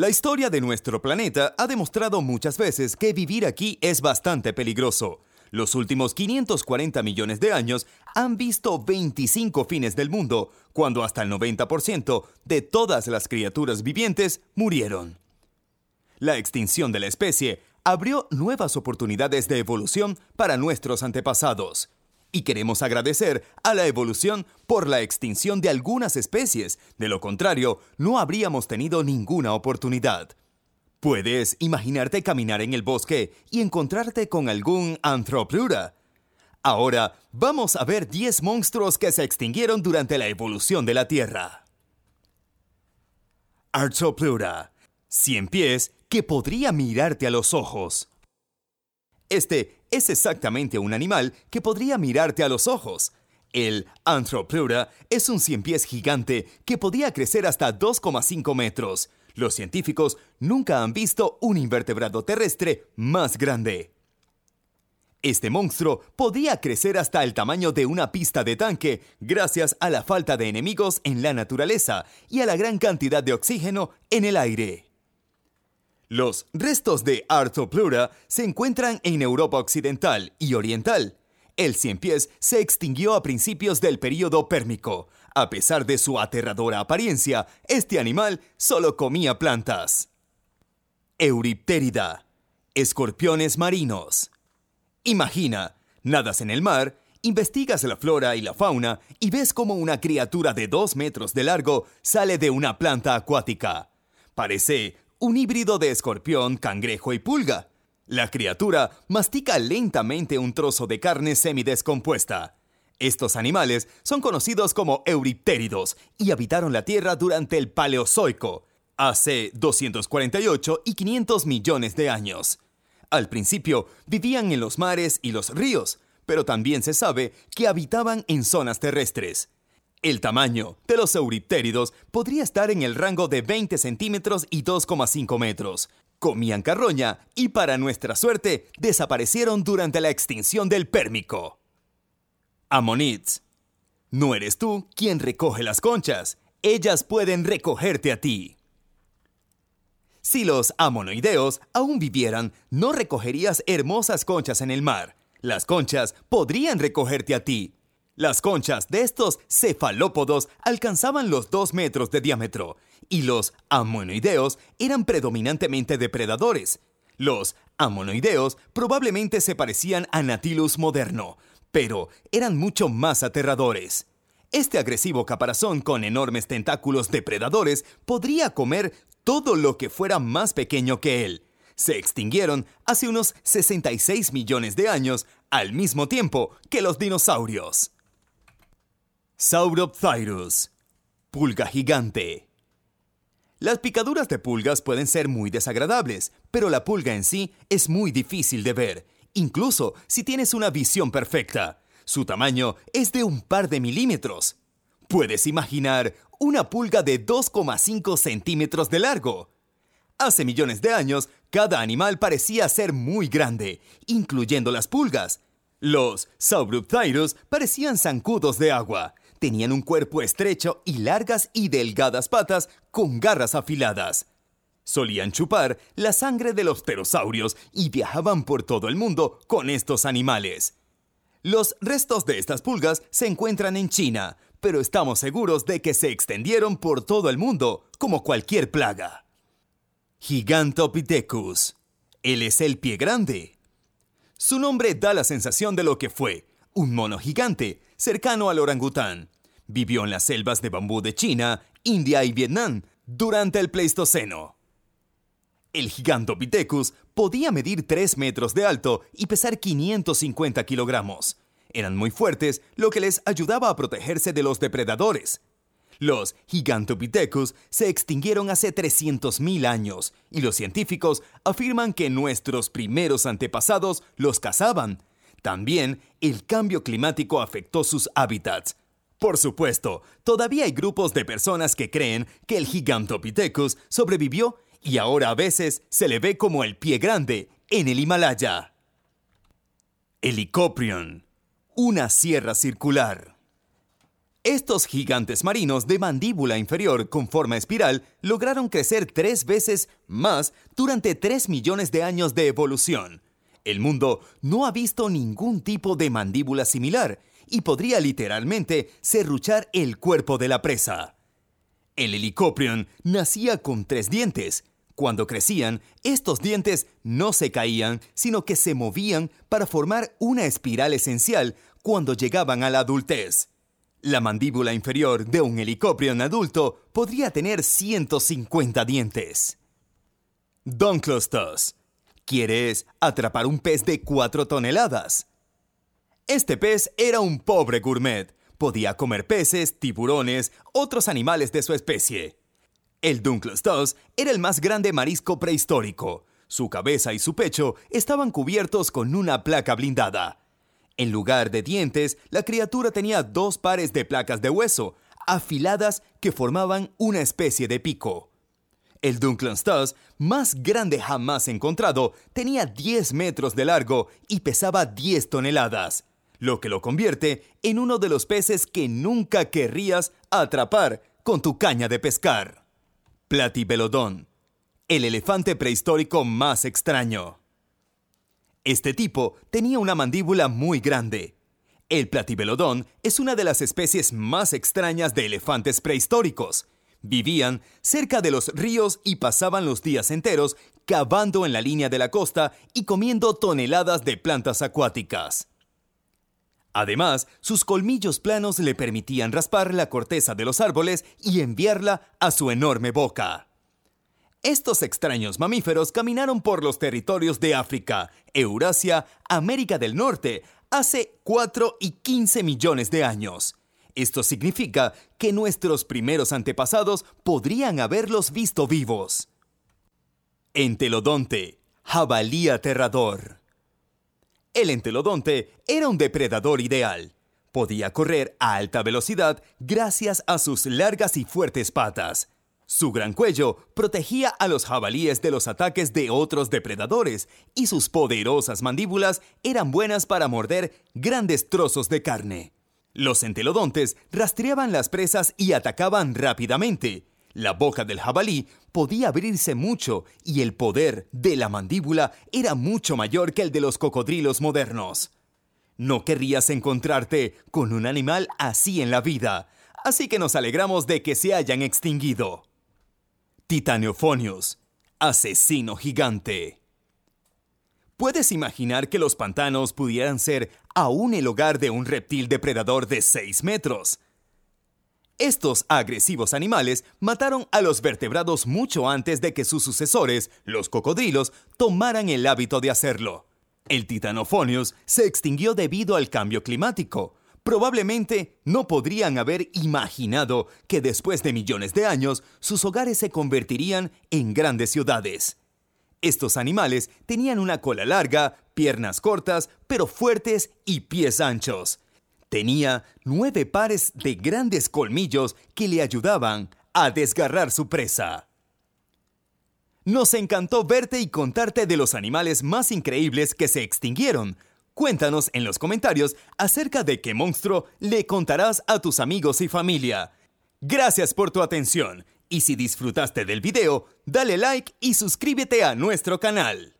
La historia de nuestro planeta ha demostrado muchas veces que vivir aquí es bastante peligroso. Los últimos 540 millones de años han visto 25 fines del mundo, cuando hasta el 90% de todas las criaturas vivientes murieron. La extinción de la especie abrió nuevas oportunidades de evolución para nuestros antepasados. Y queremos agradecer a la evolución por la extinción de algunas especies, de lo contrario, no habríamos tenido ninguna oportunidad. Puedes imaginarte caminar en el bosque y encontrarte con algún anthroplura. Ahora vamos a ver 10 monstruos que se extinguieron durante la evolución de la Tierra. Arthroplura. 100 pies que podría mirarte a los ojos. Este es exactamente un animal que podría mirarte a los ojos. El Anthroplura es un cien pies gigante que podía crecer hasta 2,5 metros los científicos nunca han visto un invertebrado terrestre más grande. Este monstruo podía crecer hasta el tamaño de una pista de tanque gracias a la falta de enemigos en la naturaleza y a la gran cantidad de oxígeno en el aire. Los restos de Arthroplura se encuentran en Europa Occidental y Oriental. El cien pies se extinguió a principios del período pérmico, a pesar de su aterradora apariencia, este animal solo comía plantas. Euriptérida. Escorpiones marinos. Imagina, nadas en el mar, investigas la flora y la fauna y ves como una criatura de dos metros de largo sale de una planta acuática. Parece un híbrido de escorpión, cangrejo y pulga. La criatura mastica lentamente un trozo de carne semidescompuesta. Estos animales son conocidos como euriptéridos y habitaron la Tierra durante el Paleozoico, hace 248 y 500 millones de años. Al principio vivían en los mares y los ríos, pero también se sabe que habitaban en zonas terrestres. El tamaño de los euriptéridos podría estar en el rango de 20 centímetros y 2,5 metros. Comían carroña y para nuestra suerte desaparecieron durante la extinción del Pérmico. Ammonits. No eres tú quien recoge las conchas, ellas pueden recogerte a ti. Si los amonoideos aún vivieran, no recogerías hermosas conchas en el mar. Las conchas podrían recogerte a ti. Las conchas de estos cefalópodos alcanzaban los 2 metros de diámetro, y los amonoideos eran predominantemente depredadores. Los amonoideos probablemente se parecían a Natilus moderno, pero eran mucho más aterradores. Este agresivo caparazón con enormes tentáculos depredadores podría comer todo lo que fuera más pequeño que él. Se extinguieron hace unos 66 millones de años, al mismo tiempo que los dinosaurios. Sauropthyrus. Pulga gigante. Las picaduras de pulgas pueden ser muy desagradables, pero la pulga en sí es muy difícil de ver incluso si tienes una visión perfecta. Su tamaño es de un par de milímetros. Puedes imaginar una pulga de 2,5 centímetros de largo. Hace millones de años, cada animal parecía ser muy grande, incluyendo las pulgas. Los Sauropthyrus parecían zancudos de agua. Tenían un cuerpo estrecho y largas y delgadas patas con garras afiladas. Solían chupar la sangre de los pterosaurios y viajaban por todo el mundo con estos animales. Los restos de estas pulgas se encuentran en China, pero estamos seguros de que se extendieron por todo el mundo, como cualquier plaga. Gigantopithecus. Él es el pie grande. Su nombre da la sensación de lo que fue, un mono gigante, cercano al orangután. Vivió en las selvas de bambú de China, India y Vietnam durante el Pleistoceno. El Gigantopithecus podía medir 3 metros de alto y pesar 550 kilogramos. Eran muy fuertes, lo que les ayudaba a protegerse de los depredadores. Los Gigantopithecus se extinguieron hace 300.000 años y los científicos afirman que nuestros primeros antepasados los cazaban. También el cambio climático afectó sus hábitats. Por supuesto, todavía hay grupos de personas que creen que el Gigantopithecus sobrevivió y ahora a veces se le ve como el pie grande en el Himalaya. Helicoprion, una sierra circular. Estos gigantes marinos de mandíbula inferior con forma espiral lograron crecer tres veces más durante tres millones de años de evolución. El mundo no ha visto ningún tipo de mandíbula similar y podría literalmente serruchar el cuerpo de la presa. El helicoprion nacía con tres dientes. Cuando crecían, estos dientes no se caían, sino que se movían para formar una espiral esencial cuando llegaban a la adultez. La mandíbula inferior de un helicoprion adulto podría tener 150 dientes. Donclostos. ¿Quieres atrapar un pez de 4 toneladas? Este pez era un pobre gourmet. Podía comer peces, tiburones, otros animales de su especie. El Dunkleosteus era el más grande marisco prehistórico. Su cabeza y su pecho estaban cubiertos con una placa blindada. En lugar de dientes, la criatura tenía dos pares de placas de hueso, afiladas que formaban una especie de pico. El Dunkleosteus, más grande jamás encontrado, tenía 10 metros de largo y pesaba 10 toneladas, lo que lo convierte en uno de los peces que nunca querrías atrapar con tu caña de pescar. Platibelodon, el elefante prehistórico más extraño. Este tipo tenía una mandíbula muy grande. El platibelodón es una de las especies más extrañas de elefantes prehistóricos. Vivían cerca de los ríos y pasaban los días enteros cavando en la línea de la costa y comiendo toneladas de plantas acuáticas. Además, sus colmillos planos le permitían raspar la corteza de los árboles y enviarla a su enorme boca. Estos extraños mamíferos caminaron por los territorios de África, Eurasia, América del Norte, hace 4 y 15 millones de años. Esto significa que nuestros primeros antepasados podrían haberlos visto vivos. Entelodonte, jabalí aterrador. El entelodonte era un depredador ideal. Podía correr a alta velocidad gracias a sus largas y fuertes patas. Su gran cuello protegía a los jabalíes de los ataques de otros depredadores y sus poderosas mandíbulas eran buenas para morder grandes trozos de carne. Los entelodontes rastreaban las presas y atacaban rápidamente. La boca del jabalí podía abrirse mucho y el poder de la mandíbula era mucho mayor que el de los cocodrilos modernos. No querrías encontrarte con un animal así en la vida, así que nos alegramos de que se hayan extinguido. Titaneophonius, asesino gigante. ¿Puedes imaginar que los pantanos pudieran ser aún el hogar de un reptil depredador de 6 metros? Estos agresivos animales mataron a los vertebrados mucho antes de que sus sucesores, los cocodrilos, tomaran el hábito de hacerlo. El Titanophonius se extinguió debido al cambio climático, Probablemente no podrían haber imaginado que después de millones de años sus hogares se convertirían en grandes ciudades. Estos animales tenían una cola larga, piernas cortas, pero fuertes y pies anchos. Tenía nueve pares de grandes colmillos que le ayudaban a desgarrar su presa. Nos encantó verte y contarte de los animales más increíbles que se extinguieron, Cuéntanos en los comentarios acerca de qué monstruo le contarás a tus amigos y familia. Gracias por tu atención y si disfrutaste del video, dale like y suscríbete a nuestro canal.